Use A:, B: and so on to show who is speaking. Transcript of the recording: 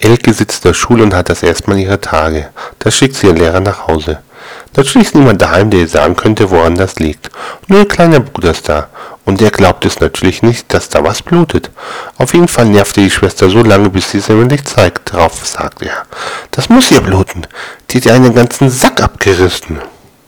A: Elke sitzt in der Schule und hat das erstmal ihre Tage. Da schickt sie ihren Lehrer nach Hause. Natürlich ist niemand daheim, der ihr sagen könnte, woran das liegt. Nur ihr kleiner Bruder ist da. Und der glaubt es natürlich nicht, dass da was blutet. Auf jeden Fall nervt er die Schwester so lange, bis sie es ihm nicht zeigt. Darauf sagt er. Das muss ihr bluten. Die hat ihr einen ganzen Sack abgerissen.